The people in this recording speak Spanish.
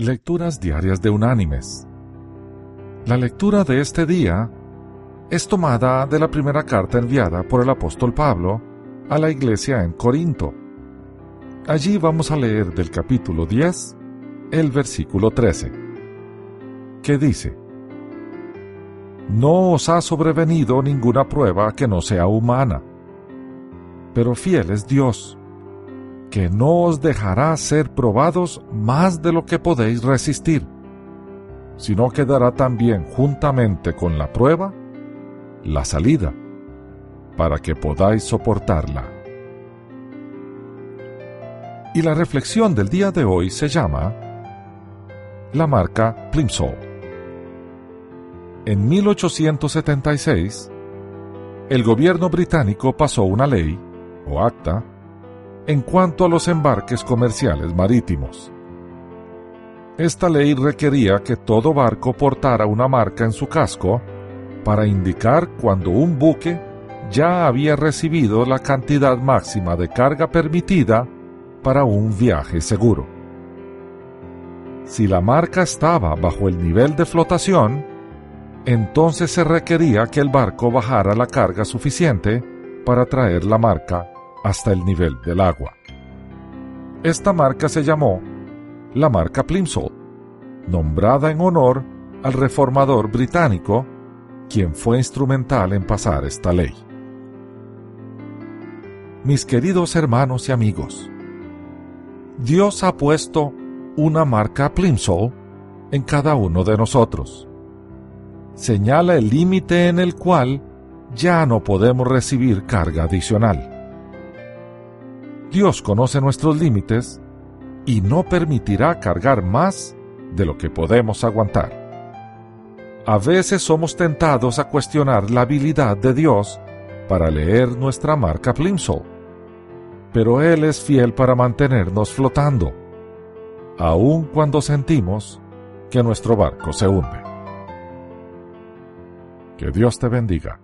Lecturas Diarias de Unánimes. La lectura de este día es tomada de la primera carta enviada por el apóstol Pablo a la iglesia en Corinto. Allí vamos a leer del capítulo 10 el versículo 13, que dice, No os ha sobrevenido ninguna prueba que no sea humana, pero fiel es Dios que no os dejará ser probados más de lo que podéis resistir, sino que dará también juntamente con la prueba la salida, para que podáis soportarla. Y la reflexión del día de hoy se llama la marca Plimsoll. En 1876, el gobierno británico pasó una ley, o acta, en cuanto a los embarques comerciales marítimos. Esta ley requería que todo barco portara una marca en su casco para indicar cuando un buque ya había recibido la cantidad máxima de carga permitida para un viaje seguro. Si la marca estaba bajo el nivel de flotación, entonces se requería que el barco bajara la carga suficiente para traer la marca hasta el nivel del agua. Esta marca se llamó la marca Plimsoll, nombrada en honor al reformador británico, quien fue instrumental en pasar esta ley. Mis queridos hermanos y amigos, Dios ha puesto una marca Plimsoll en cada uno de nosotros. Señala el límite en el cual ya no podemos recibir carga adicional. Dios conoce nuestros límites y no permitirá cargar más de lo que podemos aguantar. A veces somos tentados a cuestionar la habilidad de Dios para leer nuestra marca Plimsoll, pero Él es fiel para mantenernos flotando, aun cuando sentimos que nuestro barco se hunde. Que Dios te bendiga.